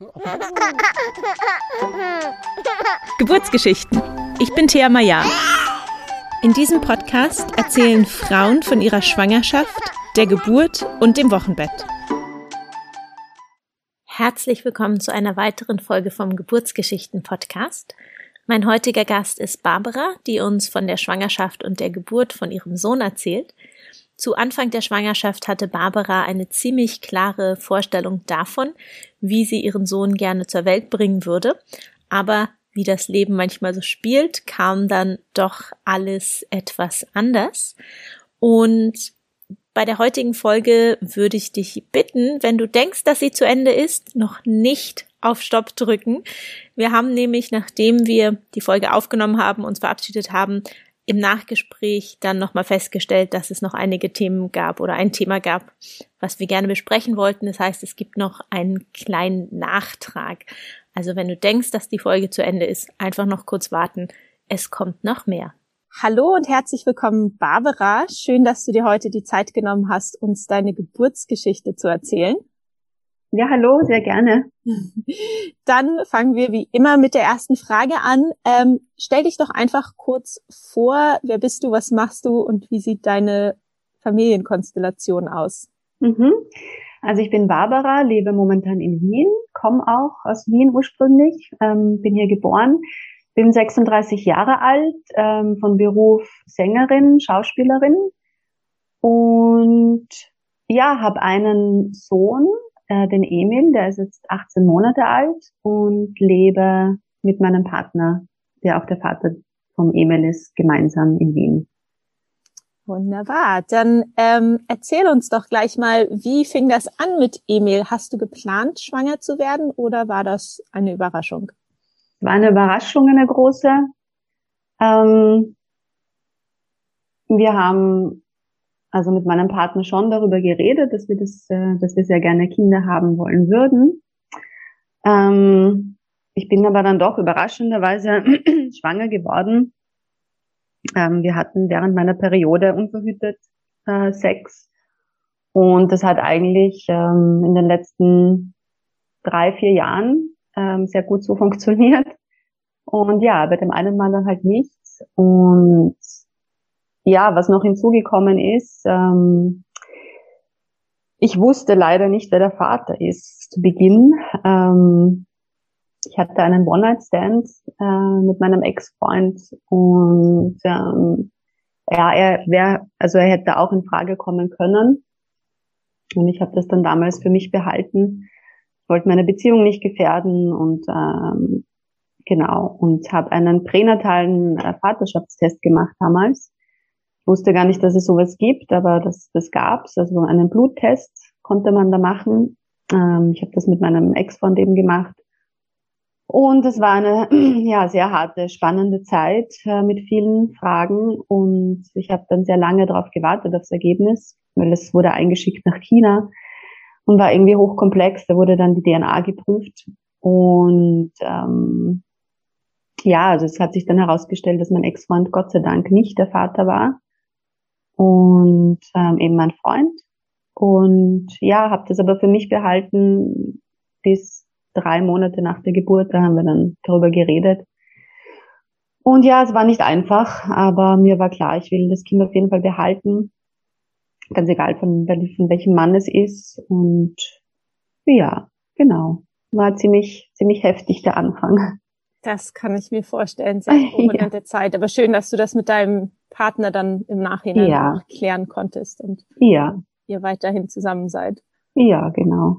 Geburtsgeschichten. Ich bin Thea Maya. In diesem Podcast erzählen Frauen von ihrer Schwangerschaft, der Geburt und dem Wochenbett. Herzlich willkommen zu einer weiteren Folge vom Geburtsgeschichten Podcast. Mein heutiger Gast ist Barbara, die uns von der Schwangerschaft und der Geburt von ihrem Sohn erzählt. Zu Anfang der Schwangerschaft hatte Barbara eine ziemlich klare Vorstellung davon, wie sie ihren Sohn gerne zur Welt bringen würde. Aber wie das Leben manchmal so spielt, kam dann doch alles etwas anders. Und bei der heutigen Folge würde ich dich bitten, wenn du denkst, dass sie zu Ende ist, noch nicht auf Stopp drücken. Wir haben nämlich, nachdem wir die Folge aufgenommen haben, uns verabschiedet haben, im Nachgespräch dann nochmal festgestellt, dass es noch einige Themen gab oder ein Thema gab, was wir gerne besprechen wollten. Das heißt, es gibt noch einen kleinen Nachtrag. Also wenn du denkst, dass die Folge zu Ende ist, einfach noch kurz warten. Es kommt noch mehr. Hallo und herzlich willkommen, Barbara. Schön, dass du dir heute die Zeit genommen hast, uns deine Geburtsgeschichte zu erzählen. Ja, hallo, sehr gerne. Dann fangen wir wie immer mit der ersten Frage an. Ähm, stell dich doch einfach kurz vor, wer bist du, was machst du und wie sieht deine Familienkonstellation aus? Mhm. Also ich bin Barbara, lebe momentan in Wien, komme auch aus Wien ursprünglich, ähm, bin hier geboren, bin 36 Jahre alt, ähm, von Beruf Sängerin, Schauspielerin und ja, habe einen Sohn, äh, den Emil, der ist jetzt 18 Monate alt und lebe mit meinem Partner, der auch der Vater vom Emil ist, gemeinsam in Wien. Wunderbar. Dann ähm, erzähl uns doch gleich mal, wie fing das an mit Emil? Hast du geplant, schwanger zu werden oder war das eine Überraschung? War eine Überraschung, eine große. Ähm, wir haben also mit meinem Partner schon darüber geredet, dass wir das, äh, dass wir sehr gerne Kinder haben wollen würden. Ähm, ich bin aber dann doch überraschenderweise schwanger geworden. Ähm, wir hatten während meiner Periode unverhütet äh, Sex und das hat eigentlich ähm, in den letzten drei, vier Jahren ähm, sehr gut so funktioniert. Und ja, bei dem einen Mal dann halt nichts. Und ja, was noch hinzugekommen ist, ähm, ich wusste leider nicht, wer der Vater ist zu Beginn. Ähm, ich hatte einen One-Night-Stand äh, mit meinem Ex-Freund und ähm, ja, er wäre, also er hätte auch in Frage kommen können. Und ich habe das dann damals für mich behalten. Ich wollte meine Beziehung nicht gefährden und ähm, genau und habe einen pränatalen äh, Vaterschaftstest gemacht damals wusste gar nicht, dass es sowas gibt, aber das, das gab's. Also einen Bluttest konnte man da machen. Ähm, ich habe das mit meinem Ex-Freund eben gemacht. Und es war eine ja sehr harte, spannende Zeit äh, mit vielen Fragen und ich habe dann sehr lange darauf gewartet aufs Ergebnis, weil es wurde eingeschickt nach China und war irgendwie hochkomplex. Da wurde dann die DNA geprüft und ähm, ja, also es hat sich dann herausgestellt, dass mein Ex-Freund Gott sei Dank nicht der Vater war und ähm, eben mein Freund. Und ja, habe das aber für mich behalten bis drei Monate nach der Geburt. Da haben wir dann darüber geredet. Und ja, es war nicht einfach, aber mir war klar, ich will das Kind auf jeden Fall behalten. Ganz egal von, von welchem Mann es ist. Und ja, genau. War ziemlich, ziemlich heftig der Anfang. Das kann ich mir vorstellen, sehr turbulente ja. Zeit. Aber schön, dass du das mit deinem Partner dann im Nachhinein ja. klären konntest und ja. ihr weiterhin zusammen seid. Ja, genau.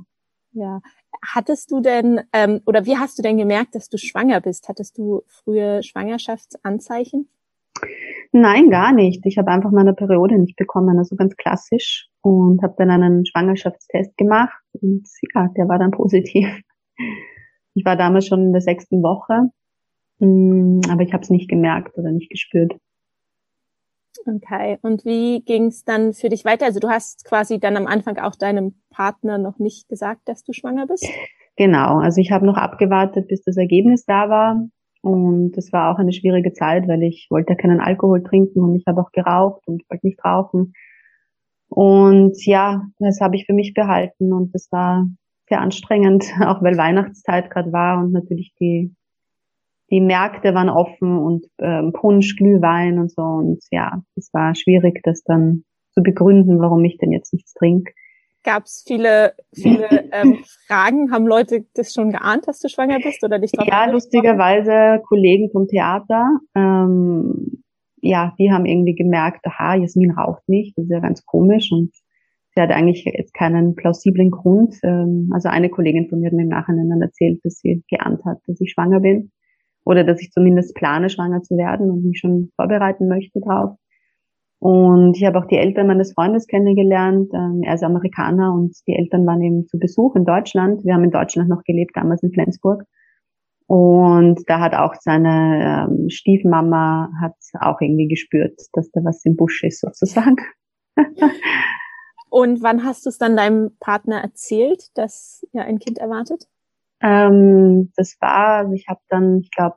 Ja. Hattest du denn, ähm, oder wie hast du denn gemerkt, dass du schwanger bist? Hattest du frühe Schwangerschaftsanzeichen? Nein, gar nicht. Ich habe einfach meine Periode nicht bekommen, also ganz klassisch. Und habe dann einen Schwangerschaftstest gemacht und ja, der war dann positiv. Ich war damals schon in der sechsten Woche, mm, aber ich habe es nicht gemerkt oder nicht gespürt. Okay, und wie ging es dann für dich weiter? Also du hast quasi dann am Anfang auch deinem Partner noch nicht gesagt, dass du schwanger bist? Genau, also ich habe noch abgewartet, bis das Ergebnis da war. Und das war auch eine schwierige Zeit, weil ich wollte keinen Alkohol trinken und ich habe auch geraucht und wollte nicht rauchen. Und ja, das habe ich für mich behalten und das war sehr anstrengend, auch weil Weihnachtszeit gerade war und natürlich die, die Märkte waren offen und ähm, Punsch, Glühwein und so. Und ja, es war schwierig, das dann zu begründen, warum ich denn jetzt nichts trinke. Gab es viele, viele ähm, Fragen? Haben Leute das schon geahnt, dass du schwanger bist oder dich Ja, lustigerweise Kollegen vom Theater. Ähm, ja, die haben irgendwie gemerkt, aha, Jasmin raucht nicht, das ist ja ganz komisch und sie hat eigentlich jetzt keinen plausiblen Grund. Ähm, also eine Kollegin von mir hat mir im Nachhinein dann erzählt, dass sie geahnt hat, dass ich schwanger bin oder dass ich zumindest plane, schwanger zu werden und mich schon vorbereiten möchte drauf. Und ich habe auch die Eltern meines Freundes kennengelernt. Ähm, er ist Amerikaner und die Eltern waren eben zu Besuch in Deutschland. Wir haben in Deutschland noch gelebt, damals in Flensburg. Und da hat auch seine ähm, Stiefmama hat auch irgendwie gespürt, dass da was im Busch ist sozusagen. Und wann hast du es dann deinem Partner erzählt, dass er ein Kind erwartet? Ähm, das war, also ich habe dann, ich glaube,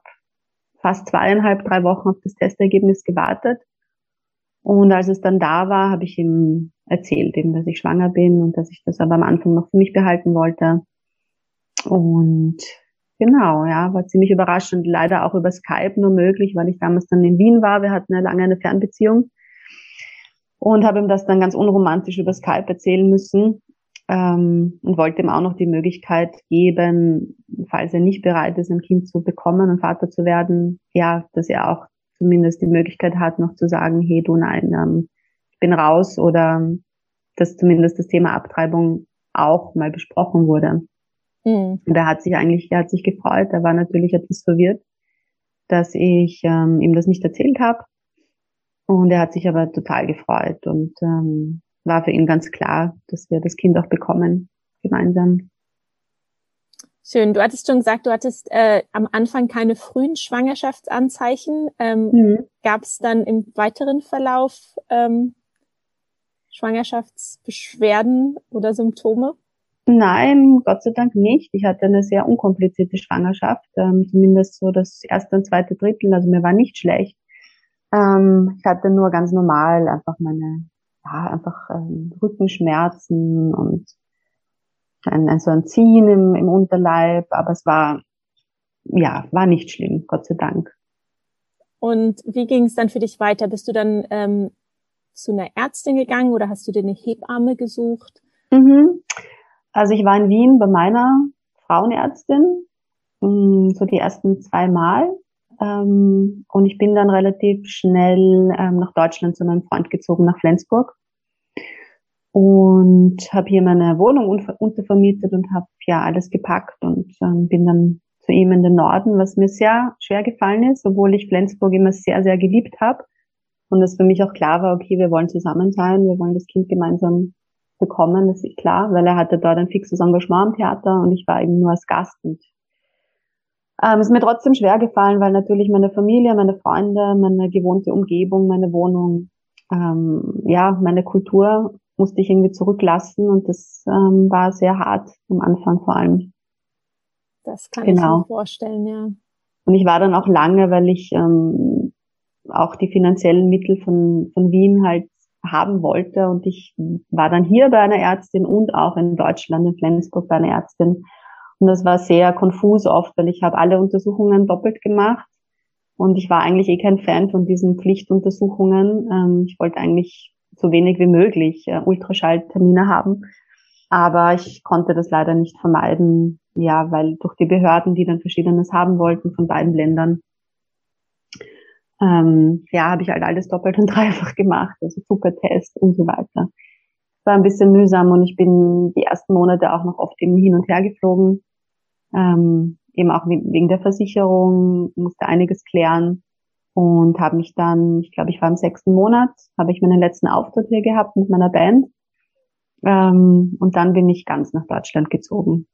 fast zweieinhalb, drei Wochen auf das Testergebnis gewartet. Und als es dann da war, habe ich ihm erzählt, eben, dass ich schwanger bin und dass ich das aber am Anfang noch für mich behalten wollte. Und genau, ja, war ziemlich überraschend. Leider auch über Skype nur möglich, weil ich damals dann in Wien war. Wir hatten ja lange eine Fernbeziehung und habe ihm das dann ganz unromantisch über Skype erzählen müssen ähm, und wollte ihm auch noch die Möglichkeit geben, falls er nicht bereit ist, ein Kind zu bekommen und Vater zu werden, ja, dass er auch zumindest die Möglichkeit hat, noch zu sagen, hey, du nein, ähm, ich bin raus oder dass zumindest das Thema Abtreibung auch mal besprochen wurde. Mhm. Und er hat sich eigentlich, er hat sich gefreut, er war natürlich etwas verwirrt, dass ich ähm, ihm das nicht erzählt habe und er hat sich aber total gefreut und ähm, war für ihn ganz klar, dass wir das Kind auch bekommen, gemeinsam. Schön. Du hattest schon gesagt, du hattest äh, am Anfang keine frühen Schwangerschaftsanzeichen. Ähm, mhm. Gab es dann im weiteren Verlauf ähm, Schwangerschaftsbeschwerden oder Symptome? Nein, Gott sei Dank nicht. Ich hatte eine sehr unkomplizierte Schwangerschaft, ähm, zumindest so das erste und zweite Drittel. Also mir war nicht schlecht. Ähm, ich hatte nur ganz normal einfach meine, ja, einfach ähm, Rückenschmerzen und ein, ein, so ein Ziehen im, im Unterleib, aber es war, ja, war nicht schlimm, Gott sei Dank. Und wie ging es dann für dich weiter? Bist du dann ähm, zu einer Ärztin gegangen oder hast du dir eine Hebamme gesucht? Mhm. Also ich war in Wien bei meiner Frauenärztin, mm, so die ersten zwei Mal. Ähm, und ich bin dann relativ schnell ähm, nach Deutschland zu meinem Freund gezogen, nach Flensburg. Und habe hier meine Wohnung untervermietet und habe ja alles gepackt und ähm, bin dann zu ihm in den Norden, was mir sehr schwer gefallen ist, obwohl ich Flensburg immer sehr, sehr geliebt habe. Und es für mich auch klar war, okay, wir wollen zusammen sein, wir wollen das Kind gemeinsam bekommen, das ist klar, weil er hatte dort ein fixes Engagement am Theater und ich war eben nur als Gast und ähm, ist mir trotzdem schwer gefallen, weil natürlich meine Familie, meine Freunde, meine gewohnte Umgebung, meine Wohnung, ähm, ja, meine Kultur musste ich irgendwie zurücklassen und das ähm, war sehr hart am Anfang vor allem. Das kann genau. ich mir vorstellen, ja. Und ich war dann auch lange, weil ich ähm, auch die finanziellen Mittel von, von Wien halt haben wollte und ich war dann hier bei einer Ärztin und auch in Deutschland, in Flensburg bei einer Ärztin und das war sehr konfus oft, weil ich habe alle Untersuchungen doppelt gemacht. Und ich war eigentlich eh kein Fan von diesen Pflichtuntersuchungen. Ähm, ich wollte eigentlich so wenig wie möglich äh, Ultraschalltermine haben. Aber ich konnte das leider nicht vermeiden, ja, weil durch die Behörden, die dann Verschiedenes haben wollten von beiden Ländern, ähm, ja, habe ich halt alles doppelt und dreifach gemacht, also Zuckertest und so weiter war ein bisschen mühsam und ich bin die ersten Monate auch noch oft eben hin und her geflogen. Ähm, eben auch wegen der Versicherung, musste einiges klären und habe mich dann, ich glaube, ich war im sechsten Monat, habe ich meinen letzten Auftritt hier gehabt mit meiner Band. Ähm, und dann bin ich ganz nach Deutschland gezogen.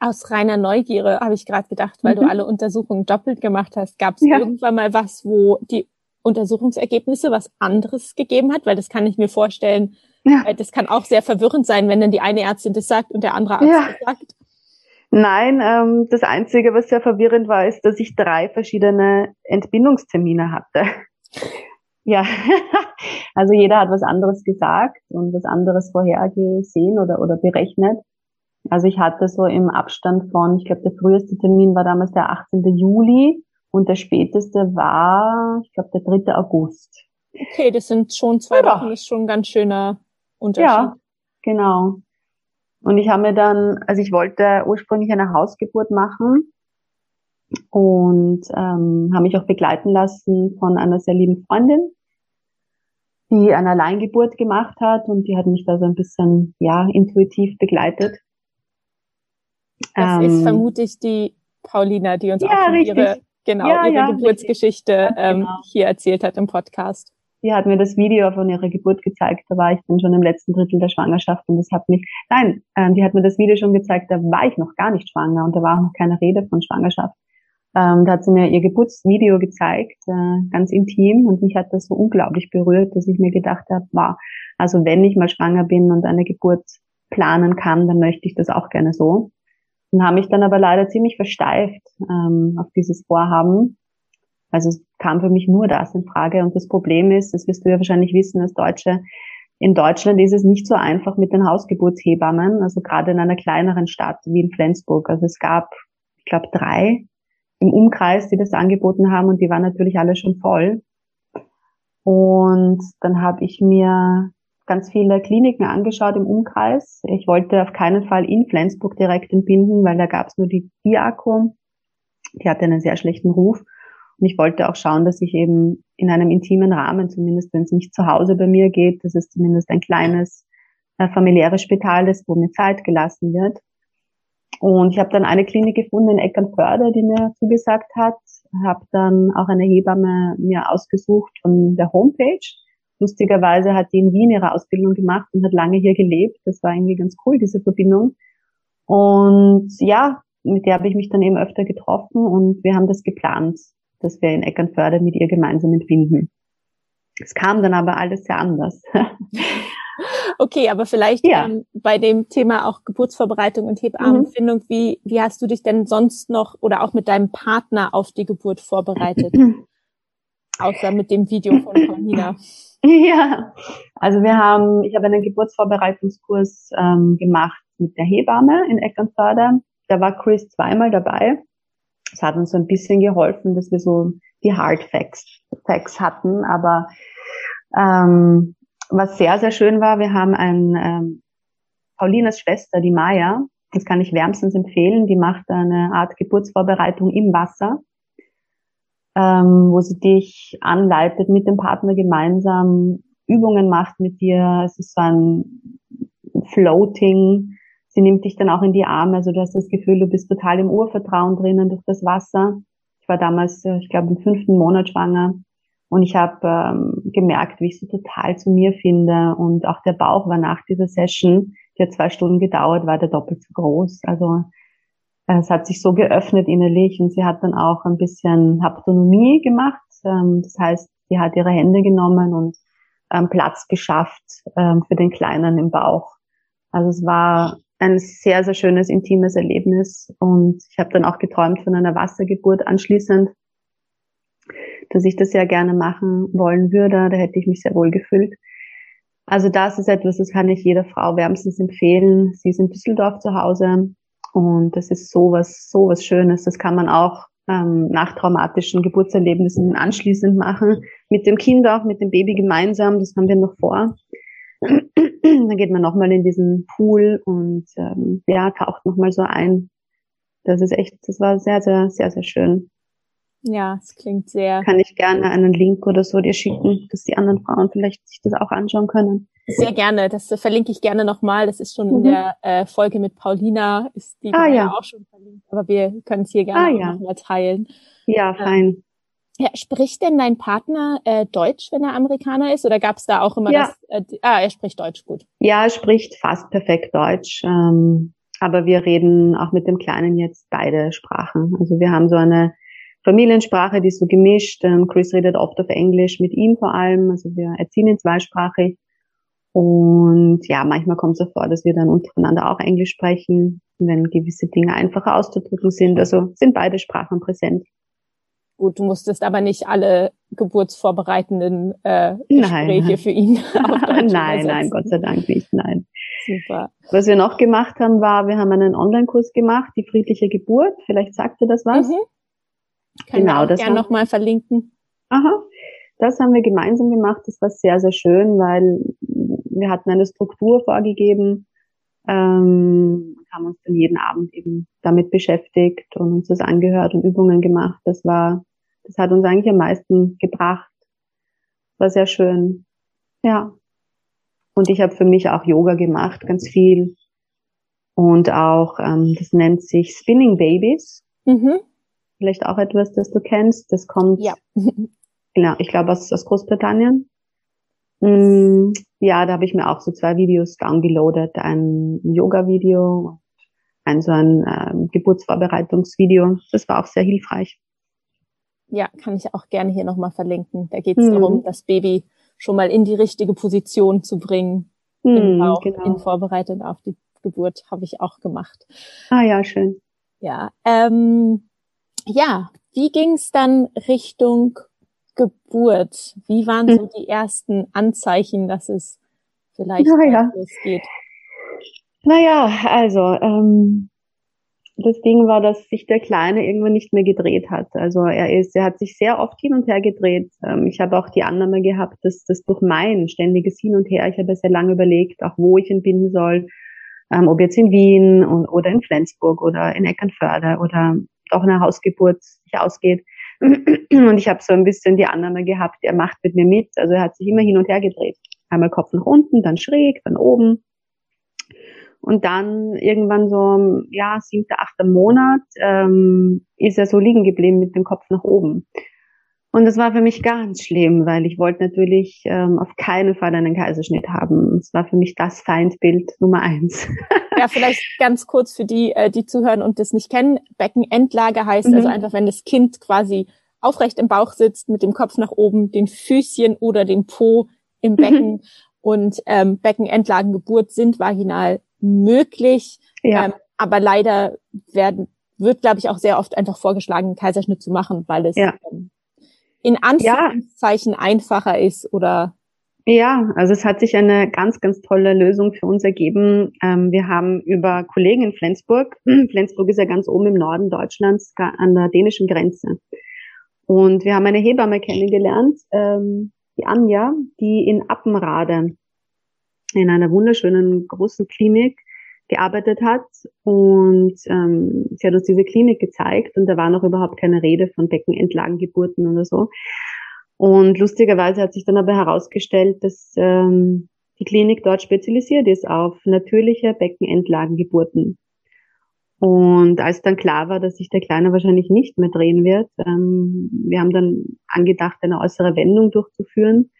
Aus reiner Neugierde habe ich gerade gedacht, weil mhm. du alle Untersuchungen doppelt gemacht hast. Gab es ja. irgendwann mal was, wo die Untersuchungsergebnisse was anderes gegeben hat? Weil das kann ich mir vorstellen, ja. Das kann auch sehr verwirrend sein, wenn dann die eine Ärztin das sagt und der andere Arzt ja. das sagt. Nein, ähm, das Einzige, was sehr verwirrend war, ist, dass ich drei verschiedene Entbindungstermine hatte. ja, also jeder hat was anderes gesagt und was anderes vorhergesehen oder, oder berechnet. Also ich hatte so im Abstand von, ich glaube, der früheste Termin war damals der 18. Juli und der späteste war, ich glaube, der 3. August. Okay, das sind schon zwei ja. Wochen, ist schon ein ganz schöner Unterschied. Ja, genau. Und ich habe mir dann, also ich wollte ursprünglich eine Hausgeburt machen und ähm, habe mich auch begleiten lassen von einer sehr lieben Freundin, die eine Alleingeburt gemacht hat und die hat mich da so ein bisschen, ja, intuitiv begleitet. Das ähm, ist vermutlich die Paulina, die uns ja, auch ihre, genau, ja, ihre ja, Geburtsgeschichte ähm, genau. hier erzählt hat im Podcast. Sie hat mir das Video von ihrer Geburt gezeigt, da war ich dann schon im letzten Drittel der Schwangerschaft und das hat mich, nein, ähm, die hat mir das Video schon gezeigt, da war ich noch gar nicht schwanger und da war auch noch keine Rede von Schwangerschaft. Ähm, da hat sie mir ihr Geburtsvideo gezeigt, äh, ganz intim und mich hat das so unglaublich berührt, dass ich mir gedacht habe, wow, also wenn ich mal schwanger bin und eine Geburt planen kann, dann möchte ich das auch gerne so und habe mich dann aber leider ziemlich versteift ähm, auf dieses Vorhaben. Also kam für mich nur das in Frage. Und das Problem ist, das wirst du ja wahrscheinlich wissen als Deutsche, in Deutschland ist es nicht so einfach mit den Hausgeburtshebammen, also gerade in einer kleineren Stadt wie in Flensburg. Also es gab, ich glaube, drei im Umkreis, die das angeboten haben und die waren natürlich alle schon voll. Und dann habe ich mir ganz viele Kliniken angeschaut im Umkreis. Ich wollte auf keinen Fall in Flensburg direkt entbinden, weil da gab es nur die Diako. Die hatte einen sehr schlechten Ruf. Und ich wollte auch schauen, dass ich eben in einem intimen Rahmen, zumindest wenn es nicht zu Hause bei mir geht, dass es zumindest ein kleines äh, familiäres Spital ist, wo mir Zeit gelassen wird. Und ich habe dann eine Klinik gefunden in Eckernförde, die mir zugesagt hat. Habe dann auch eine Hebamme mir ausgesucht von der Homepage Lustigerweise hat die in Wien ihre Ausbildung gemacht und hat lange hier gelebt. Das war irgendwie ganz cool, diese Verbindung. Und ja, mit der habe ich mich dann eben öfter getroffen und wir haben das geplant, dass wir in Eckernförde mit ihr gemeinsam entbinden. Es kam dann aber alles sehr anders. Okay, aber vielleicht ja. ähm, bei dem Thema auch Geburtsvorbereitung und Hebammenfindung, mhm. wie, wie hast du dich denn sonst noch oder auch mit deinem Partner auf die Geburt vorbereitet? Außer mit dem Video von Paulina. Ja, also wir haben, ich habe einen Geburtsvorbereitungskurs ähm, gemacht mit der Hebamme in Eckernförde. Da war Chris zweimal dabei. Das hat uns so ein bisschen geholfen, dass wir so die Hard Facts, Facts hatten. Aber ähm, was sehr, sehr schön war, wir haben ein ähm, Paulinas Schwester, die Maya, das kann ich wärmstens empfehlen, die macht eine Art Geburtsvorbereitung im Wasser ähm, wo sie dich anleitet, mit dem Partner gemeinsam Übungen macht mit dir. Es ist so ein Floating. Sie nimmt dich dann auch in die Arme. Also du hast das Gefühl, du bist total im Urvertrauen drinnen durch das Wasser. Ich war damals, äh, ich glaube, im fünften Monat schwanger. Und ich habe ähm, gemerkt, wie ich sie total zu mir finde. Und auch der Bauch war nach dieser Session, die hat zwei Stunden gedauert, war der doppelt so groß. Also es hat sich so geöffnet innerlich und sie hat dann auch ein bisschen Haptonomie gemacht. Ähm, das heißt, sie hat ihre Hände genommen und ähm, Platz geschafft ähm, für den Kleinen im Bauch. Also es war ein sehr, sehr schönes, intimes Erlebnis und ich habe dann auch geträumt von einer Wassergeburt anschließend, dass ich das sehr gerne machen wollen würde. Da hätte ich mich sehr wohl gefühlt. Also das ist etwas, das kann ich jeder Frau wärmstens empfehlen. Sie ist in Düsseldorf zu Hause und das ist sowas, sowas Schönes. Das kann man auch ähm, nach traumatischen Geburtserlebnissen anschließend machen. Mit dem Kind auch, mit dem Baby gemeinsam. Das haben wir noch vor. Dann geht man nochmal in diesen Pool und ähm, ja, taucht nochmal so ein. Das ist echt, das war sehr, sehr, sehr, sehr schön. Ja, es klingt sehr. Kann ich gerne einen Link oder so dir schicken, dass die anderen Frauen vielleicht sich das auch anschauen können. Sehr gerne, das verlinke ich gerne nochmal. Das ist schon mhm. in der äh, Folge mit Paulina, ist die ah, ja. auch schon verlinkt, aber wir können es hier gerne ah, ja. nochmal teilen. Ja, ähm, fein. Ja, spricht denn dein Partner äh, Deutsch, wenn er Amerikaner ist? Oder gab es da auch immer ja. das? Äh, ah, er spricht Deutsch gut. Ja, er spricht fast perfekt Deutsch. Ähm, aber wir reden auch mit dem Kleinen jetzt beide Sprachen. Also wir haben so eine Familiensprache, die ist so gemischt. Ähm, Chris redet oft auf Englisch mit ihm vor allem. Also wir erziehen ihn zweisprachig. Und ja, manchmal kommt es so vor, dass wir dann untereinander auch Englisch sprechen, wenn gewisse Dinge einfacher auszudrücken sind. Also sind beide Sprachen präsent. Gut, du musstest aber nicht alle geburtsvorbereitenden äh, Gespräche nein. für ihn auf Deutsch Nein, nein, Gott sei Dank nicht, nein. Super. Was wir noch gemacht haben, war, wir haben einen Online-Kurs gemacht, die friedliche Geburt. Vielleicht sagt dir das was? Mhm. Können genau, wir auch das gerne nochmal verlinken. Aha. Das haben wir gemeinsam gemacht. Das war sehr, sehr schön, weil wir hatten eine Struktur vorgegeben, ähm, haben uns dann jeden Abend eben damit beschäftigt und uns das angehört und Übungen gemacht. Das war, das hat uns eigentlich am meisten gebracht. War sehr schön. Ja. Und ich habe für mich auch Yoga gemacht, ganz viel. Und auch, ähm, das nennt sich Spinning Babies. Mhm. Vielleicht auch etwas, das du kennst. Das kommt, ja. genau, ich glaube aus, aus Großbritannien. Mm, ja, da habe ich mir auch so zwei Videos downgeloadet. Ein Yoga-Video, ein so ein ähm, Geburtsvorbereitungsvideo. Das war auch sehr hilfreich. Ja, kann ich auch gerne hier nochmal verlinken. Da geht es mhm. darum, das Baby schon mal in die richtige Position zu bringen. Mhm, Im Bauch, genau. in Vorbereitung auf die Geburt habe ich auch gemacht. Ah ja, schön. Ja, ähm, ja. Wie ging es dann Richtung Geburt? Wie waren so hm. die ersten Anzeichen, dass es vielleicht naja. losgeht? Naja, also ähm, das Ding war, dass sich der Kleine irgendwann nicht mehr gedreht hat. Also er ist, er hat sich sehr oft hin und her gedreht. Ähm, ich habe auch die Annahme gehabt, dass das durch mein ständiges Hin und Her, ich habe sehr lange überlegt, auch wo ich ihn binden soll, ähm, ob jetzt in Wien oder in Flensburg oder in Eckernförde oder auch eine Hausgeburt sich ausgeht. Und ich habe so ein bisschen die Annahme gehabt, er macht mit mir mit. Also er hat sich immer hin und her gedreht. Einmal Kopf nach unten, dann schräg, dann oben. Und dann irgendwann so, ja, siebter, achter Monat, ähm, ist er so liegen geblieben mit dem Kopf nach oben. Und das war für mich ganz schlimm, weil ich wollte natürlich ähm, auf keinen Fall einen Kaiserschnitt haben. Es war für mich das Feindbild Nummer eins. ja, vielleicht ganz kurz für die, äh, die zuhören und das nicht kennen. Beckenendlage heißt also mhm. also einfach, wenn das Kind quasi aufrecht im Bauch sitzt, mit dem Kopf nach oben, den Füßchen oder den Po im Becken. Mhm. Und ähm, Beckenendlagengeburt sind vaginal möglich. Ja. Ähm, aber leider werden, wird, glaube ich, auch sehr oft einfach vorgeschlagen, einen Kaiserschnitt zu machen, weil es ja. ähm, in Anführungszeichen ja. einfacher ist oder ja, also es hat sich eine ganz, ganz tolle Lösung für uns ergeben. Ähm, wir haben über Kollegen in Flensburg, Flensburg ist ja ganz oben im Norden Deutschlands an der dänischen Grenze. Und wir haben eine Hebamme kennengelernt, ähm, die Anja, die in Appenrade in einer wunderschönen großen Klinik gearbeitet hat und ähm, sie hat uns diese Klinik gezeigt und da war noch überhaupt keine Rede von Beckenentlagengeburten oder so. Und lustigerweise hat sich dann aber herausgestellt, dass ähm, die Klinik dort spezialisiert ist auf natürliche Beckenentlagengeburten. Und als dann klar war, dass sich der Kleine wahrscheinlich nicht mehr drehen wird, ähm, wir haben dann angedacht, eine äußere Wendung durchzuführen.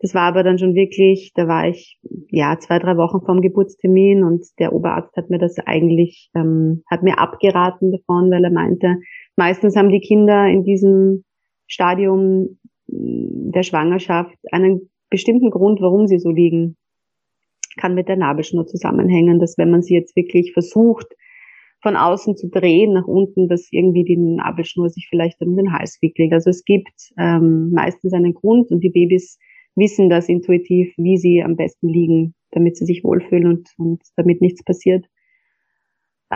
Das war aber dann schon wirklich, da war ich ja zwei, drei Wochen vorm Geburtstermin und der Oberarzt hat mir das eigentlich, ähm, hat mir abgeraten davon, weil er meinte, meistens haben die Kinder in diesem Stadium mm, der Schwangerschaft einen bestimmten Grund, warum sie so liegen. Kann mit der Nabelschnur zusammenhängen, dass wenn man sie jetzt wirklich versucht, von außen zu drehen nach unten, dass irgendwie die Nabelschnur sich vielleicht um den Hals wickelt. Also es gibt ähm, meistens einen Grund und die Babys wissen das intuitiv, wie sie am besten liegen, damit sie sich wohlfühlen und, und damit nichts passiert.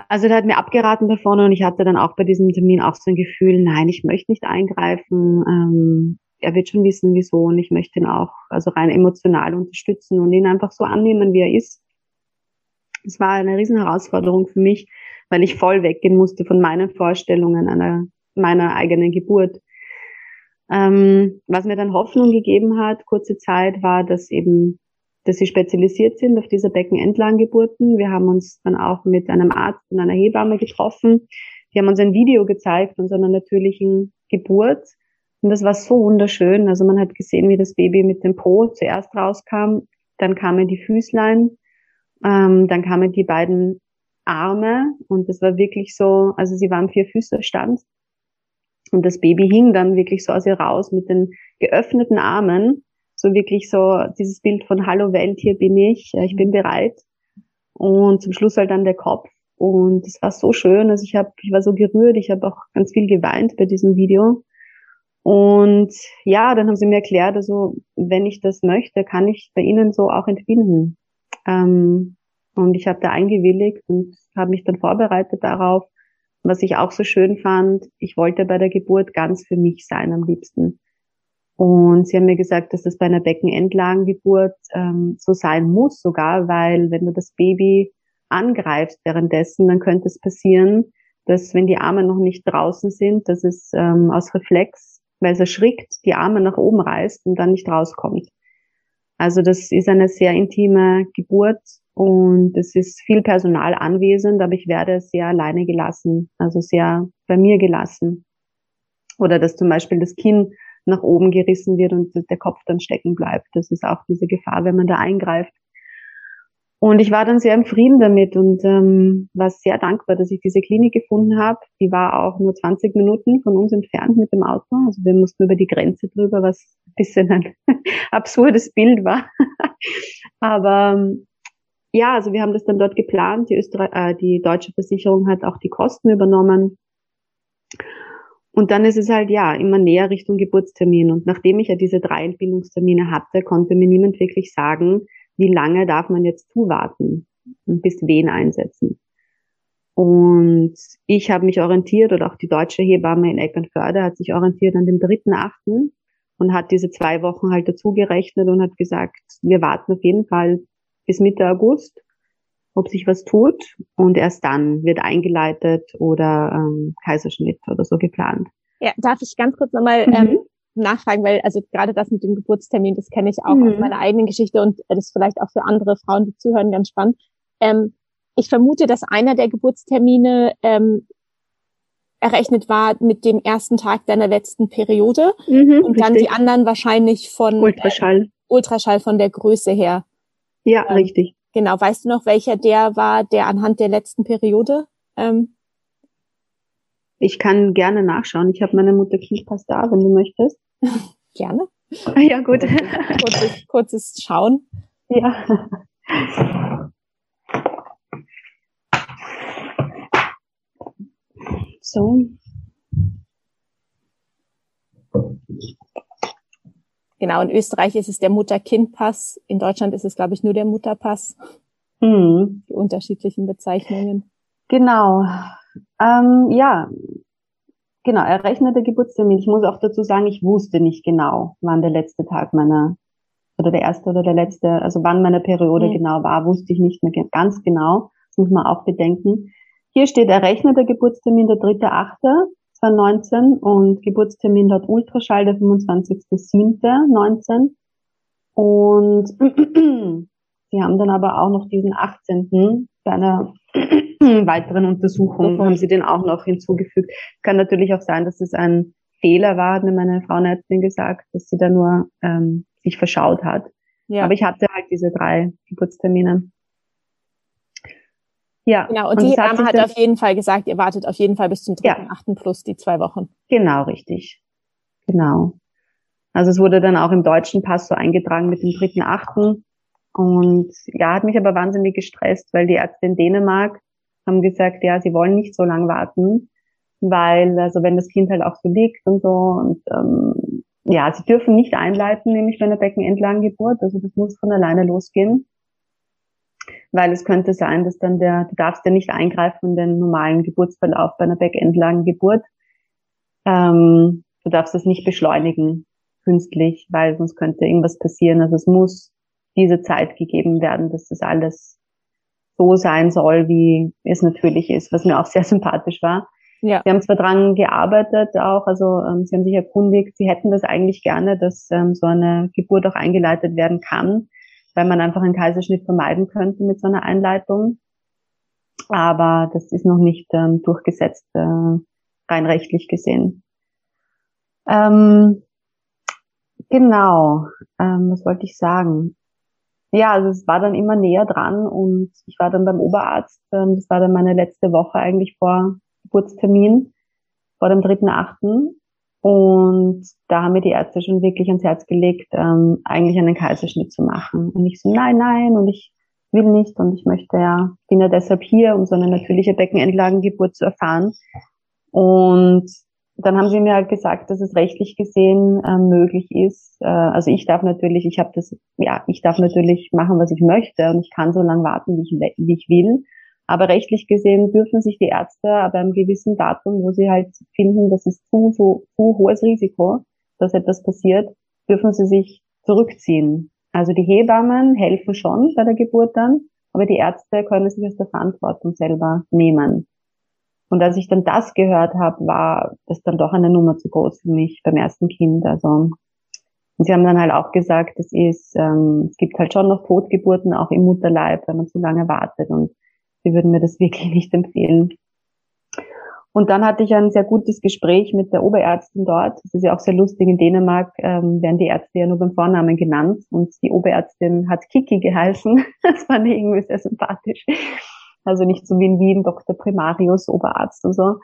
Also der hat mir abgeraten davon und ich hatte dann auch bei diesem Termin auch so ein Gefühl, nein, ich möchte nicht eingreifen. Ähm, er wird schon wissen, wieso und ich möchte ihn auch also rein emotional unterstützen und ihn einfach so annehmen, wie er ist. Es war eine riesen Herausforderung für mich, weil ich voll weggehen musste von meinen Vorstellungen einer meiner eigenen Geburt. Ähm, was mir dann Hoffnung gegeben hat, kurze Zeit, war, dass eben, dass sie spezialisiert sind auf diese Beckenentlanggeburten. Wir haben uns dann auch mit einem Arzt und einer Hebamme getroffen. Die haben uns ein Video gezeigt von so einer natürlichen Geburt. Und das war so wunderschön. Also man hat gesehen, wie das Baby mit dem Po zuerst rauskam, dann kamen die Füßlein, ähm, dann kamen die beiden Arme und das war wirklich so, also sie waren vier Füße stand und das Baby hing dann wirklich so aus ihr raus mit den geöffneten Armen. So wirklich so dieses Bild von Hallo Welt, hier bin ich, ich bin bereit. Und zum Schluss halt dann der Kopf. Und es war so schön. Also ich habe, ich war so gerührt. Ich habe auch ganz viel geweint bei diesem Video. Und ja, dann haben sie mir erklärt, also wenn ich das möchte, kann ich bei ihnen so auch entbinden. Ähm, und ich habe da eingewilligt und habe mich dann vorbereitet darauf. Was ich auch so schön fand, ich wollte bei der Geburt ganz für mich sein am liebsten. Und sie haben mir gesagt, dass das bei einer Beckenendlagengeburt ähm, so sein muss sogar, weil wenn du das Baby angreifst währenddessen, dann könnte es passieren, dass wenn die Arme noch nicht draußen sind, dass es ähm, aus Reflex, weil es erschrickt, die Arme nach oben reißt und dann nicht rauskommt. Also das ist eine sehr intime Geburt und es ist viel Personal anwesend, aber ich werde sehr alleine gelassen, also sehr bei mir gelassen. Oder dass zum Beispiel das Kinn nach oben gerissen wird und der Kopf dann stecken bleibt. Das ist auch diese Gefahr, wenn man da eingreift. Und ich war dann sehr im Frieden damit und ähm, war sehr dankbar, dass ich diese Klinik gefunden habe. Die war auch nur 20 Minuten von uns entfernt mit dem Auto. Also wir mussten über die Grenze drüber, was ein bisschen ein absurdes Bild war. Aber ähm, ja, also wir haben das dann dort geplant. Die, Österreich äh, die deutsche Versicherung hat auch die Kosten übernommen. Und dann ist es halt ja immer näher Richtung Geburtstermin. Und nachdem ich ja diese drei Entbindungstermine hatte, konnte mir niemand wirklich sagen, wie lange darf man jetzt zuwarten und bis wen einsetzen. Und ich habe mich orientiert oder auch die deutsche Hebamme in Eckernförde hat sich orientiert an dem dritten Achten und hat diese zwei Wochen halt dazugerechnet und hat gesagt, wir warten auf jeden Fall bis Mitte August, ob sich was tut und erst dann wird eingeleitet oder ähm, Kaiserschnitt oder so geplant. Ja, darf ich ganz kurz nochmal mhm. ähm, nachfragen, weil also gerade das mit dem Geburtstermin, das kenne ich auch mhm. aus meiner eigenen Geschichte und das ist vielleicht auch für andere Frauen, die zuhören, ganz spannend. Ähm, ich vermute, dass einer der Geburtstermine ähm, errechnet war mit dem ersten Tag deiner letzten Periode mhm, und richtig. dann die anderen wahrscheinlich von Ultraschall. Äh, Ultraschall von der Größe her. Ja, ähm, richtig. Genau. Weißt du noch, welcher der war, der anhand der letzten Periode ähm, ich kann gerne nachschauen. Ich habe meine Mutter Kielpass da, wenn du möchtest. Gerne. Ja, gut. kurzes, kurzes Schauen. Ja. So. Genau, in Österreich ist es der Mutter-Kind-Pass. In Deutschland ist es, glaube ich, nur der Mutterpass. Mhm. Die unterschiedlichen Bezeichnungen. Genau. Ähm, ja, genau, errechnete Geburtstermin. Ich muss auch dazu sagen, ich wusste nicht genau, wann der letzte Tag meiner oder der erste oder der letzte, also wann meine Periode mhm. genau war, wusste ich nicht mehr ganz genau. Das muss man auch bedenken. Hier steht errechneter Geburtstermin der 3.8.2019 und Geburtstermin laut Ultraschall der 25.7.19. Und sie haben dann aber auch noch diesen 18. bei einer weiteren Untersuchungen haben sie den auch noch hinzugefügt. Kann natürlich auch sein, dass es ein Fehler war, hat mir meine Frauenärztin gesagt, dass sie da nur ähm, sich verschaut hat. Ja. Aber ich hatte halt diese drei Geburtstermine. Ja. Genau, und, und die Hebamme hat, auf jeden Fall gesagt, ihr wartet auf jeden Fall bis zum 3.8. Ja. plus die zwei Wochen. Genau, richtig. Genau. Also es wurde dann auch im deutschen Pass so eingetragen mit dem 3.8. Und ja, hat mich aber wahnsinnig gestresst, weil die Ärzte in Dänemark haben gesagt, ja, sie wollen nicht so lange warten, weil, also wenn das Kind halt auch so liegt und so und ähm, ja, sie dürfen nicht einleiten, nämlich bei einer Beckenendlagengeburt, also das muss von alleine losgehen, weil es könnte sein, dass dann der, du darfst ja nicht eingreifen in den normalen Geburtsverlauf bei einer Beckenendlagengeburt, ähm, du darfst das nicht beschleunigen künstlich, weil sonst könnte irgendwas passieren, also es muss diese Zeit gegeben werden, dass das alles so sein soll, wie es natürlich ist, was mir auch sehr sympathisch war. Ja. Wir haben zwar dran gearbeitet auch, also ähm, sie haben sich erkundigt, sie hätten das eigentlich gerne, dass ähm, so eine Geburt auch eingeleitet werden kann, weil man einfach einen Kaiserschnitt vermeiden könnte mit so einer Einleitung. Aber das ist noch nicht ähm, durchgesetzt, äh, rein rechtlich gesehen. Ähm, genau, ähm, was wollte ich sagen? ja, also es war dann immer näher dran und ich war dann beim Oberarzt. Ähm, das war dann meine letzte Woche eigentlich vor Geburtstermin, vor dem dritten Achten. Und da haben mir die Ärzte schon wirklich ans Herz gelegt, ähm, eigentlich einen Kaiserschnitt zu machen. Und ich so, nein, nein, und ich will nicht und ich möchte ja, bin ja deshalb hier, um so eine natürliche Beckenendlagengeburt zu erfahren. Und dann haben sie mir halt gesagt, dass es rechtlich gesehen äh, möglich ist. Äh, also ich darf natürlich, ich habe das, ja, ich darf natürlich machen, was ich möchte und ich kann so lange warten, wie ich, wie ich will. Aber rechtlich gesehen dürfen sich die Ärzte aber einem gewissen Datum, wo sie halt finden, das ist zu, so, zu hohes Risiko, dass etwas passiert, dürfen sie sich zurückziehen. Also die Hebammen helfen schon bei der Geburt dann, aber die Ärzte können sich aus der Verantwortung selber nehmen. Und als ich dann das gehört habe, war das dann doch eine Nummer zu groß für mich beim ersten Kind. Also und sie haben dann halt auch gesagt, es ist, ähm, es gibt halt schon noch Totgeburten auch im Mutterleib, wenn man zu lange wartet. Und sie würden mir das wirklich nicht empfehlen. Und dann hatte ich ein sehr gutes Gespräch mit der Oberärztin dort. Das ist ja auch sehr lustig. In Dänemark ähm, werden die Ärzte ja nur beim Vornamen genannt. Und die Oberärztin hat Kiki geheißen. Das fand ich irgendwie sehr sympathisch. Also nicht so wie in Wien Dr. Primarius, Oberarzt und so.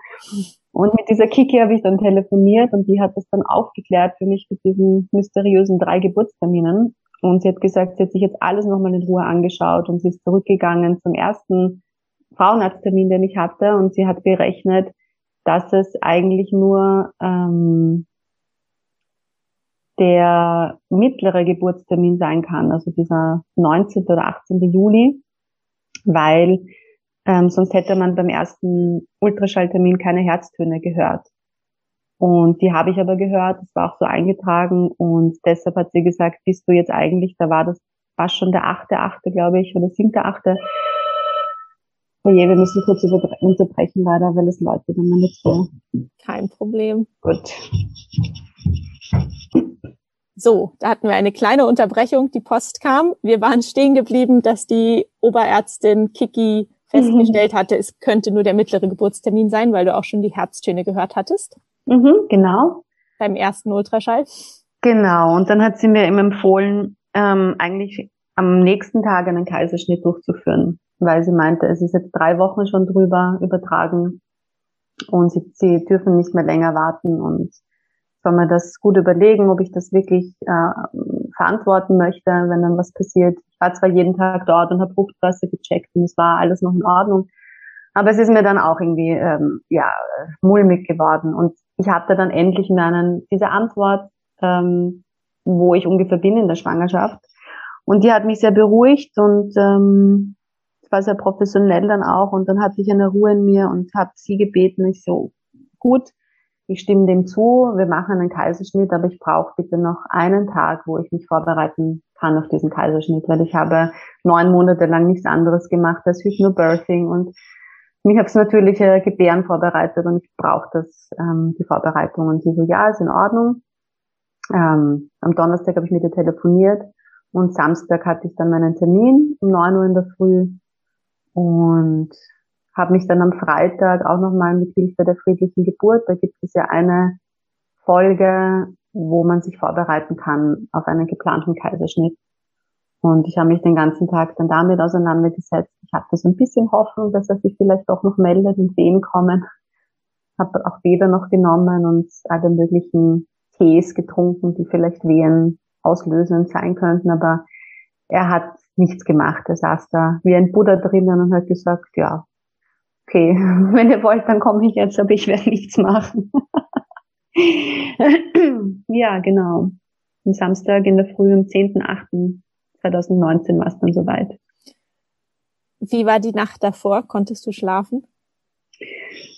Und mit dieser Kiki habe ich dann telefoniert und die hat das dann aufgeklärt für mich mit diesen mysteriösen drei Geburtsterminen. Und sie hat gesagt, sie hat sich jetzt alles nochmal in Ruhe angeschaut und sie ist zurückgegangen zum ersten Frauenarzttermin, den ich hatte. Und sie hat berechnet, dass es eigentlich nur ähm, der mittlere Geburtstermin sein kann, also dieser 19. oder 18. Juli, weil ähm, sonst hätte man beim ersten Ultraschalltermin keine Herztöne gehört. Und die habe ich aber gehört, das war auch so eingetragen und deshalb hat sie gesagt, bist du jetzt eigentlich, da war das war schon der achte, achte, glaube ich, oder siebte, achte, Oh je, wir müssen kurz unterbrechen leider, weil es Leute dann mal nicht so. Kein Problem. Gut. So, da hatten wir eine kleine Unterbrechung. Die Post kam. Wir waren stehen geblieben, dass die Oberärztin Kiki festgestellt hatte, es könnte nur der mittlere Geburtstermin sein, weil du auch schon die Herztöne gehört hattest. Mhm, genau. Beim ersten Ultraschall. Genau. Und dann hat sie mir eben empfohlen, ähm, eigentlich am nächsten Tag einen Kaiserschnitt durchzuführen weil sie meinte, es ist jetzt drei Wochen schon drüber übertragen und sie, sie dürfen nicht mehr länger warten und soll man das gut überlegen, ob ich das wirklich äh, verantworten möchte, wenn dann was passiert. Ich war zwar jeden Tag dort und habe Fruchtwasser gecheckt und es war alles noch in Ordnung, aber es ist mir dann auch irgendwie ähm, ja mulmig geworden und ich hatte dann endlich einen, diese Antwort, ähm, wo ich ungefähr bin in der Schwangerschaft und die hat mich sehr beruhigt und ähm, war sehr professionell dann auch und dann hatte ich eine Ruhe in mir und habe sie gebeten, ich so, gut, ich stimme dem zu, wir machen einen Kaiserschnitt, aber ich brauche bitte noch einen Tag, wo ich mich vorbereiten kann auf diesen Kaiserschnitt, weil ich habe neun Monate lang nichts anderes gemacht als Hypnobirthing und mich aufs natürliche Gebären vorbereitet und ich brauche das, ähm, die Vorbereitung. Und sie so, ja, ist in Ordnung. Ähm, am Donnerstag habe ich mit ihr telefoniert und Samstag hatte ich dann meinen Termin um neun Uhr in der Früh und habe mich dann am Freitag auch nochmal mit Hilfe der friedlichen Geburt, da gibt es ja eine Folge, wo man sich vorbereiten kann auf einen geplanten Kaiserschnitt. Und ich habe mich den ganzen Tag dann damit auseinandergesetzt. Ich hatte so ein bisschen Hoffnung, dass er sich vielleicht auch noch meldet und Wehen kommen. Habe auch Bäder noch genommen und alle möglichen Tees getrunken, die vielleicht Wehen auslösend sein könnten. Aber er hat nichts gemacht. Er saß da wie ein Buddha drinnen und hat gesagt, ja, okay, wenn ihr wollt, dann komme ich jetzt, aber ich werde nichts machen. ja, genau. Am Samstag in der Früh, am 10.8.2019 war es dann soweit. Wie war die Nacht davor? Konntest du schlafen?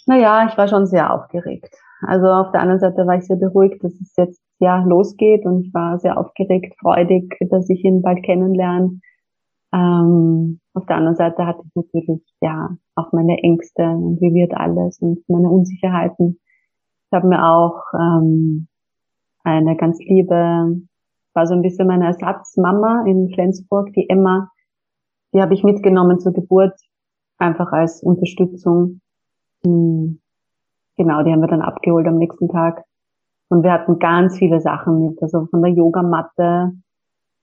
Naja, ich war schon sehr aufgeregt. Also auf der anderen Seite war ich sehr beruhigt, dass es jetzt ja losgeht und ich war sehr aufgeregt, freudig, dass ich ihn bald kennenlerne. Ähm, auf der anderen Seite hatte ich natürlich ja auch meine Ängste und wie wird alles und meine Unsicherheiten. Ich habe mir auch ähm, eine ganz liebe, war so ein bisschen meine Ersatzmama in Flensburg, die Emma, die habe ich mitgenommen zur Geburt, einfach als Unterstützung. Hm, genau, die haben wir dann abgeholt am nächsten Tag. Und wir hatten ganz viele Sachen mit, also von der Yogamatte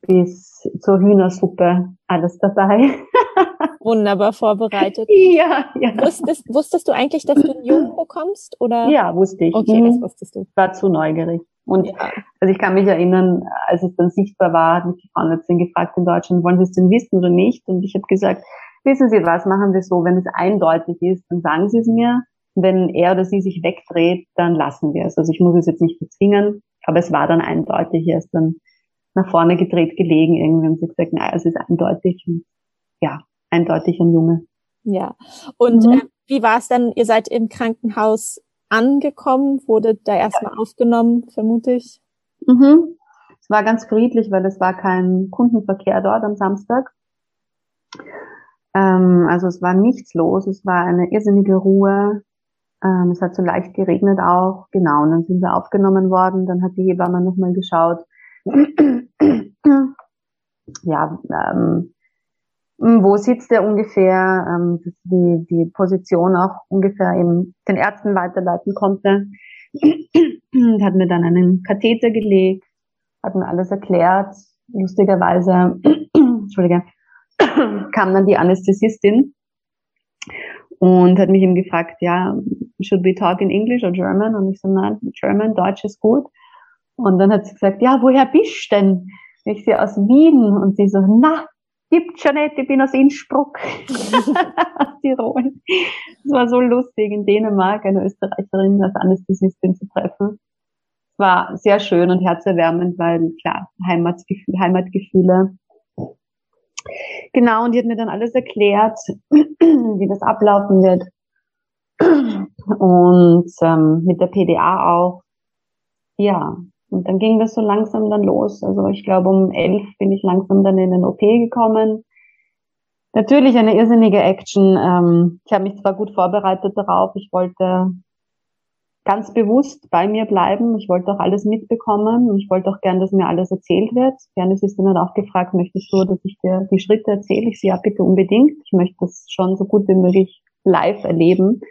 bis zur Hühnersuppe, alles dabei. Wunderbar vorbereitet. Ja, ja. Wusstest, wusstest du eigentlich, dass du einen Jungen bekommst? Oder? Ja, wusste ich. Okay, mhm. das wusstest du. War zu neugierig. Und ja. also ich kann mich erinnern, als es dann sichtbar war, hat mich die Frauenärztin gefragt in Deutschland, wollen Sie es denn wissen oder nicht? Und ich habe gesagt, wissen Sie was, machen wir so, wenn es eindeutig ist, dann sagen Sie es mir. wenn er oder sie sich wegdreht, dann lassen wir es. Also ich muss es jetzt nicht bezwingen, aber es war dann eindeutig, er ist dann nach vorne gedreht gelegen. Irgendwie haben sie gesagt, naja, es ist eindeutig. Ja, eindeutig ein Junge. Ja. Und mhm. äh, wie war es dann? Ihr seid im Krankenhaus angekommen, wurde da erstmal ja. aufgenommen, vermute ich. Mhm. Es war ganz friedlich, weil es war kein Kundenverkehr dort am Samstag. Ähm, also es war nichts los, es war eine irrsinnige Ruhe. Ähm, es hat so leicht geregnet auch, genau. Und dann sind wir aufgenommen worden. Dann hat die Hebamme nochmal geschaut. Ja, ähm, wo sitzt er ungefähr, ähm, die, die Position auch ungefähr eben den Ärzten weiterleiten konnte. hat mir dann einen Katheter gelegt, hat mir alles erklärt. Lustigerweise, Entschuldige, kam dann die Anästhesistin und hat mich eben gefragt, ja, should we talk in English or German? Und ich so, nein, German, Deutsch ist gut. Und dann hat sie gesagt, ja, woher bist du denn? Ich sie aus Wien. Und sie so, na, gibt schon nicht, ich bin aus Innsbruck, aus Tirol. Es war so lustig, in Dänemark eine Österreicherin als Anästhesistin zu treffen. Es war sehr schön und herzerwärmend, weil klar, Heimatgefühl, Heimatgefühle. Genau, und die hat mir dann alles erklärt, wie das ablaufen wird. Und ähm, mit der PDA auch. Ja, und dann ging das so langsam dann los. Also ich glaube, um elf bin ich langsam dann in den OP gekommen. Natürlich eine irrsinnige Action. Ähm, ich habe mich zwar gut vorbereitet darauf. Ich wollte ganz bewusst bei mir bleiben. Ich wollte auch alles mitbekommen. Und ich wollte auch gern, dass mir alles erzählt wird. Gerne ist dann auch gefragt, möchtest du, dass ich dir die Schritte erzähle? Ich sehe ja bitte unbedingt. Ich möchte das schon so gut wie möglich live erleben.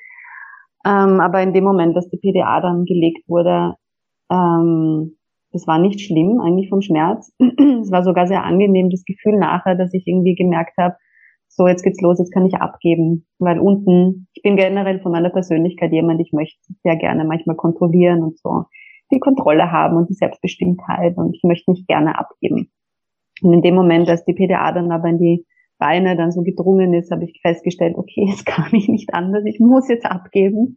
Ähm, aber in dem Moment, dass die PDA dann gelegt wurde, ähm, das war nicht schlimm, eigentlich vom Schmerz. es war sogar sehr angenehm, das Gefühl nachher, dass ich irgendwie gemerkt habe, so jetzt geht's los, jetzt kann ich abgeben. Weil unten, ich bin generell von meiner Persönlichkeit jemand, ich möchte sehr gerne manchmal kontrollieren und so die Kontrolle haben und die Selbstbestimmtheit und ich möchte nicht gerne abgeben. Und in dem Moment, als die PDA dann aber in die Beine dann so gedrungen ist, habe ich festgestellt, okay, jetzt kann ich nicht anders, ich muss jetzt abgeben.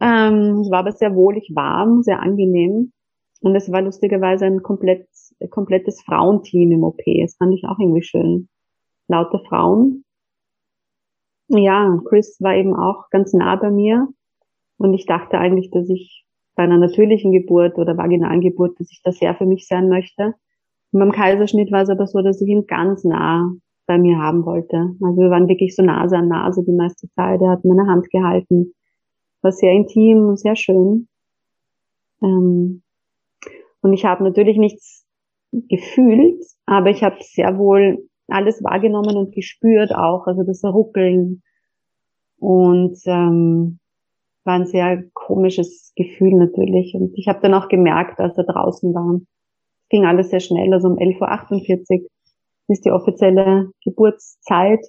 Ähm, es war aber sehr wohlig warm, sehr angenehm. Und es war lustigerweise ein komplett, komplettes Frauenteam im OP. Das fand ich auch irgendwie schön. Lauter Frauen. Ja, Chris war eben auch ganz nah bei mir. Und ich dachte eigentlich, dass ich bei einer natürlichen Geburt oder vaginalen Geburt, dass ich da sehr für mich sein möchte. Und beim Kaiserschnitt war es aber so, dass ich ihn ganz nah bei mir haben wollte. Also wir waren wirklich so Nase an Nase die meiste Zeit. Er hat meine Hand gehalten war sehr intim und sehr schön. Ähm, und ich habe natürlich nichts gefühlt, aber ich habe sehr wohl alles wahrgenommen und gespürt auch, also das Ruckeln. Und ähm, war ein sehr komisches Gefühl natürlich. Und ich habe dann auch gemerkt, als er draußen war, es ging alles sehr schnell, also um 11.48 Uhr ist die offizielle Geburtszeit.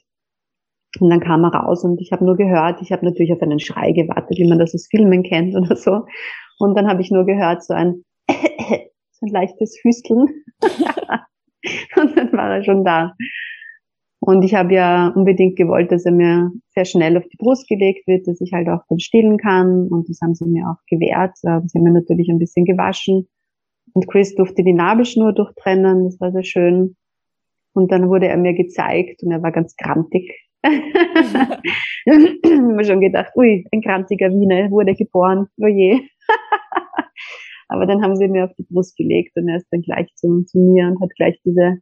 Und dann kam er raus und ich habe nur gehört, ich habe natürlich auf einen Schrei gewartet, wie man das aus Filmen kennt oder so. Und dann habe ich nur gehört, so ein, so ein leichtes Hüsteln. und dann war er schon da. Und ich habe ja unbedingt gewollt, dass er mir sehr schnell auf die Brust gelegt wird, dass ich halt auch dann stillen kann. Und das haben sie mir auch gewährt. Sie haben mir natürlich ein bisschen gewaschen. Und Chris durfte die Nabelschnur durchtrennen. Das war sehr schön. Und dann wurde er mir gezeigt und er war ganz grantig mir schon gedacht, ui, ein kranziger Wiener wurde geboren, oh je. Aber dann haben sie mir auf die Brust gelegt und er ist dann gleich zu, zu mir und hat gleich diese,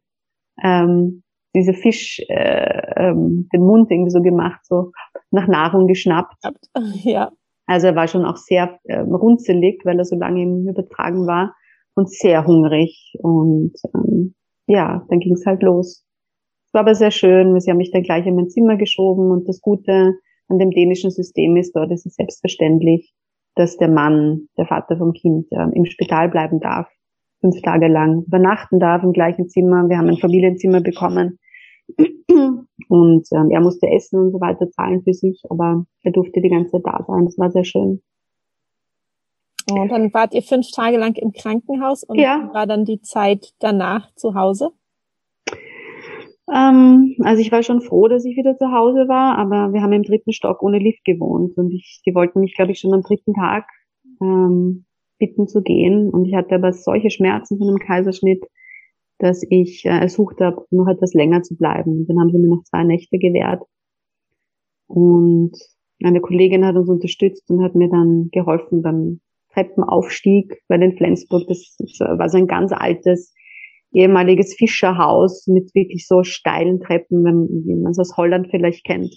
ähm, diese Fisch, äh, ähm, den Mund irgendwie so gemacht, so nach Nahrung geschnappt. Ja. Also er war schon auch sehr ähm, runzelig, weil er so lange im Übertragen war und sehr hungrig. Und ähm, ja, dann ging es halt los war aber sehr schön, sie haben mich dann gleich in mein Zimmer geschoben und das Gute an dem dänischen System ist dort ist es selbstverständlich, dass der Mann, der Vater vom Kind, äh, im Spital bleiben darf, fünf Tage lang übernachten darf im gleichen Zimmer. Wir haben ein Familienzimmer bekommen und ähm, er musste essen und so weiter zahlen für sich, aber er durfte die ganze Zeit da sein. Das war sehr schön. Und dann wart ihr fünf Tage lang im Krankenhaus und ja. war dann die Zeit danach zu Hause? Ähm, also ich war schon froh, dass ich wieder zu Hause war, aber wir haben im dritten Stock ohne Lift gewohnt und ich, die wollten mich, glaube ich, schon am dritten Tag ähm, bitten zu gehen. Und ich hatte aber solche Schmerzen von einem Kaiserschnitt, dass ich äh, ersucht habe, noch etwas länger zu bleiben. Und dann haben sie mir noch zwei Nächte gewährt. Und eine Kollegin hat uns unterstützt und hat mir dann geholfen beim Treppenaufstieg, weil in Flensburg, das war so ein ganz altes ehemaliges Fischerhaus mit wirklich so steilen Treppen, wie man es aus Holland vielleicht kennt.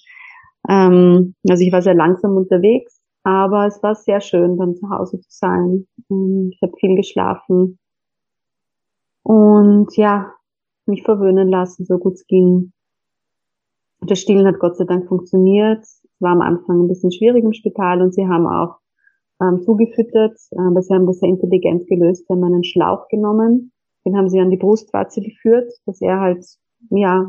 Ähm, also ich war sehr langsam unterwegs, aber es war sehr schön, dann zu Hause zu sein. Ich habe viel geschlafen und ja, mich verwöhnen lassen, so gut es ging. Das Stillen hat Gott sei Dank funktioniert. Es war am Anfang ein bisschen schwierig im Spital und sie haben auch ähm, zugefüttert, aber sie haben das sehr intelligent gelöst. Sie haben einen Schlauch genommen den haben sie an die Brustwarze geführt, dass er halt, ja,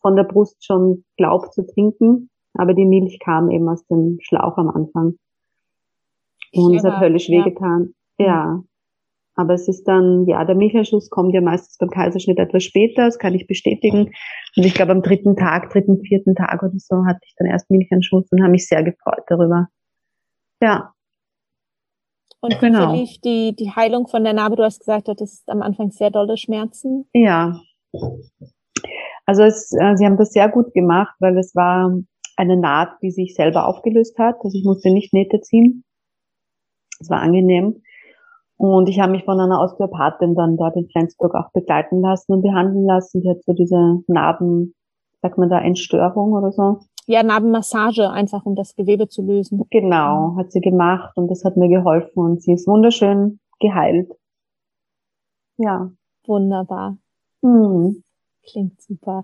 von der Brust schon glaubt zu trinken. Aber die Milch kam eben aus dem Schlauch am Anfang. Und es hat höllisch ja. wehgetan. Ja. Aber es ist dann, ja, der Milchanschuss kommt ja meistens beim Kaiserschnitt etwas später, das kann ich bestätigen. Und ich glaube, am dritten Tag, dritten, vierten Tag oder so hatte ich dann erst Milchanschuss und habe mich sehr gefreut darüber. Ja. Und wie genau. verlief die, die Heilung von der Narbe? Du hast gesagt, du hattest am Anfang sehr dolle Schmerzen. Ja. Also es, äh, sie haben das sehr gut gemacht, weil es war eine Naht, die sich selber aufgelöst hat. Also ich musste nicht Nähte ziehen. Es war angenehm. Und ich habe mich von einer Osteopathin dann dort in Flensburg auch begleiten lassen und behandeln lassen. Die hat so diese Narben, sagt man da, Entstörung oder so ja, Narbenmassage, einfach um das Gewebe zu lösen. Genau, hat sie gemacht und das hat mir geholfen und sie ist wunderschön geheilt. Ja. Wunderbar. Hm. Klingt super.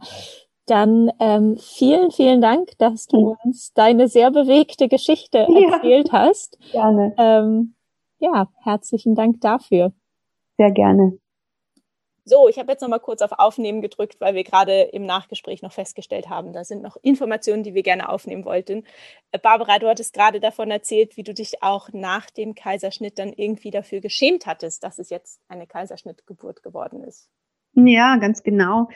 Dann ähm, vielen, vielen Dank, dass du uns deine sehr bewegte Geschichte erzählt ja, hast. Gerne. Ähm, ja, herzlichen Dank dafür. Sehr gerne. So, ich habe jetzt noch mal kurz auf Aufnehmen gedrückt, weil wir gerade im Nachgespräch noch festgestellt haben, da sind noch Informationen, die wir gerne aufnehmen wollten. Äh, Barbara, du hattest gerade davon erzählt, wie du dich auch nach dem Kaiserschnitt dann irgendwie dafür geschämt hattest, dass es jetzt eine Kaiserschnittgeburt geworden ist. Ja, ganz genau.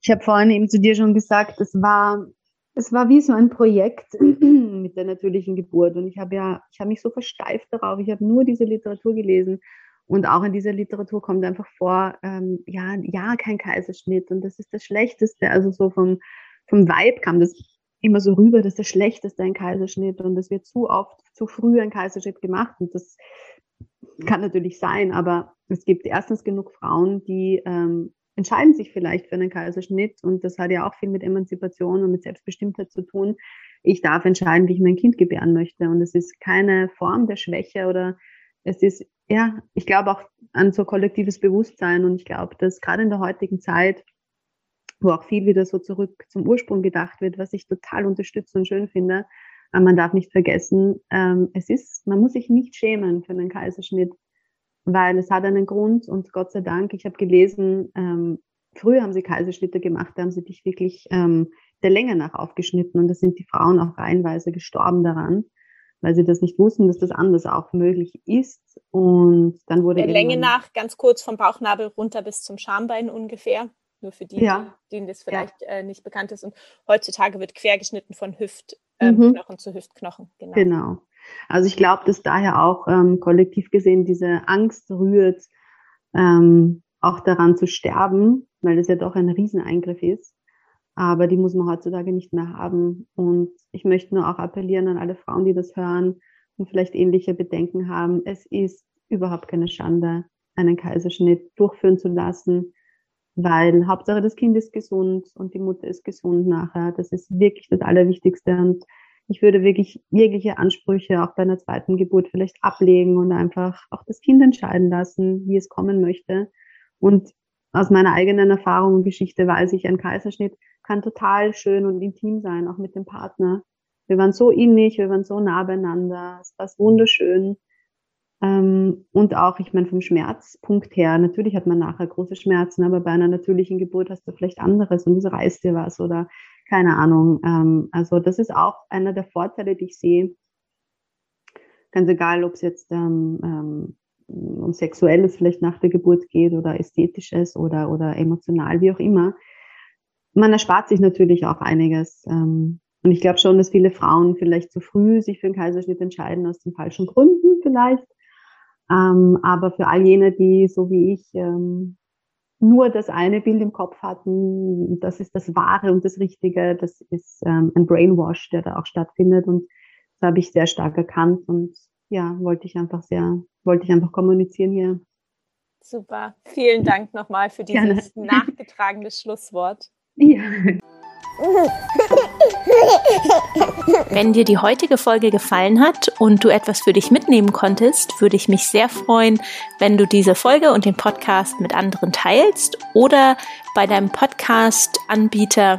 Ich habe vorhin eben zu dir schon gesagt, es war es war wie so ein Projekt mit der natürlichen Geburt und ich habe ja ich habe mich so versteift darauf. Ich habe nur diese Literatur gelesen und auch in dieser Literatur kommt einfach vor, ähm, ja, ja, kein Kaiserschnitt und das ist das Schlechteste. Also so vom, vom Vibe kam das immer so rüber, das ist das Schlechteste ein Kaiserschnitt und es wird zu oft, zu früh ein Kaiserschnitt gemacht und das kann natürlich sein, aber es gibt erstens genug Frauen, die ähm, entscheiden sich vielleicht für einen Kaiserschnitt und das hat ja auch viel mit Emanzipation und mit Selbstbestimmtheit zu tun. Ich darf entscheiden, wie ich mein Kind gebären möchte und es ist keine Form der Schwäche oder es ist ja, ich glaube auch an so kollektives Bewusstsein und ich glaube, dass gerade in der heutigen Zeit, wo auch viel wieder so zurück zum Ursprung gedacht wird, was ich total unterstütze und schön finde, aber man darf nicht vergessen, ähm, es ist, man muss sich nicht schämen für einen Kaiserschnitt, weil es hat einen Grund und Gott sei Dank, ich habe gelesen, ähm, früher haben sie Kaiserschnitte gemacht, da haben sie dich wirklich ähm, der Länge nach aufgeschnitten und da sind die Frauen auch reihenweise gestorben daran weil sie das nicht wussten, dass das anders auch möglich ist. Und dann wurde Der Länge nach ganz kurz vom Bauchnabel runter bis zum Schambein ungefähr. Nur für die, ja. denen das vielleicht ja. äh, nicht bekannt ist. Und heutzutage wird quergeschnitten von Hüftknochen ähm, mhm. zu Hüftknochen. Genau. genau. Also ich glaube, dass daher auch ähm, kollektiv gesehen diese Angst rührt, ähm, auch daran zu sterben, weil das ja doch ein Rieseneingriff ist. Aber die muss man heutzutage nicht mehr haben. Und ich möchte nur auch appellieren an alle Frauen, die das hören und vielleicht ähnliche Bedenken haben. Es ist überhaupt keine Schande, einen Kaiserschnitt durchführen zu lassen, weil Hauptsache das Kind ist gesund und die Mutter ist gesund nachher. Das ist wirklich das Allerwichtigste. Und ich würde wirklich jegliche Ansprüche auch bei einer zweiten Geburt vielleicht ablegen und einfach auch das Kind entscheiden lassen, wie es kommen möchte. Und aus meiner eigenen Erfahrung und Geschichte weiß ich, ein Kaiserschnitt kann total schön und intim sein, auch mit dem Partner. Wir waren so innig, wir waren so nah beieinander, es war wunderschön. Ähm, und auch, ich meine, vom Schmerzpunkt her, natürlich hat man nachher große Schmerzen, aber bei einer natürlichen Geburt hast du vielleicht anderes und es reißt dir was oder keine Ahnung. Ähm, also das ist auch einer der Vorteile, die ich sehe. Ganz egal, ob es jetzt ähm, ähm, um Sexuelles vielleicht nach der Geburt geht oder Ästhetisches oder, oder emotional, wie auch immer man erspart sich natürlich auch einiges. Ähm, und ich glaube schon, dass viele Frauen vielleicht zu früh sich für einen Kaiserschnitt entscheiden, aus den falschen Gründen vielleicht. Ähm, aber für all jene, die so wie ich ähm, nur das eine Bild im Kopf hatten, das ist das Wahre und das Richtige, das ist ähm, ein Brainwash, der da auch stattfindet. Und das habe ich sehr stark erkannt und ja, wollte ich einfach sehr, wollte ich einfach kommunizieren hier. Super. Vielen Dank nochmal für dieses Gerne. nachgetragene Schlusswort. Ja. Wenn dir die heutige Folge gefallen hat und du etwas für dich mitnehmen konntest, würde ich mich sehr freuen, wenn du diese Folge und den Podcast mit anderen teilst oder bei deinem Podcast-Anbieter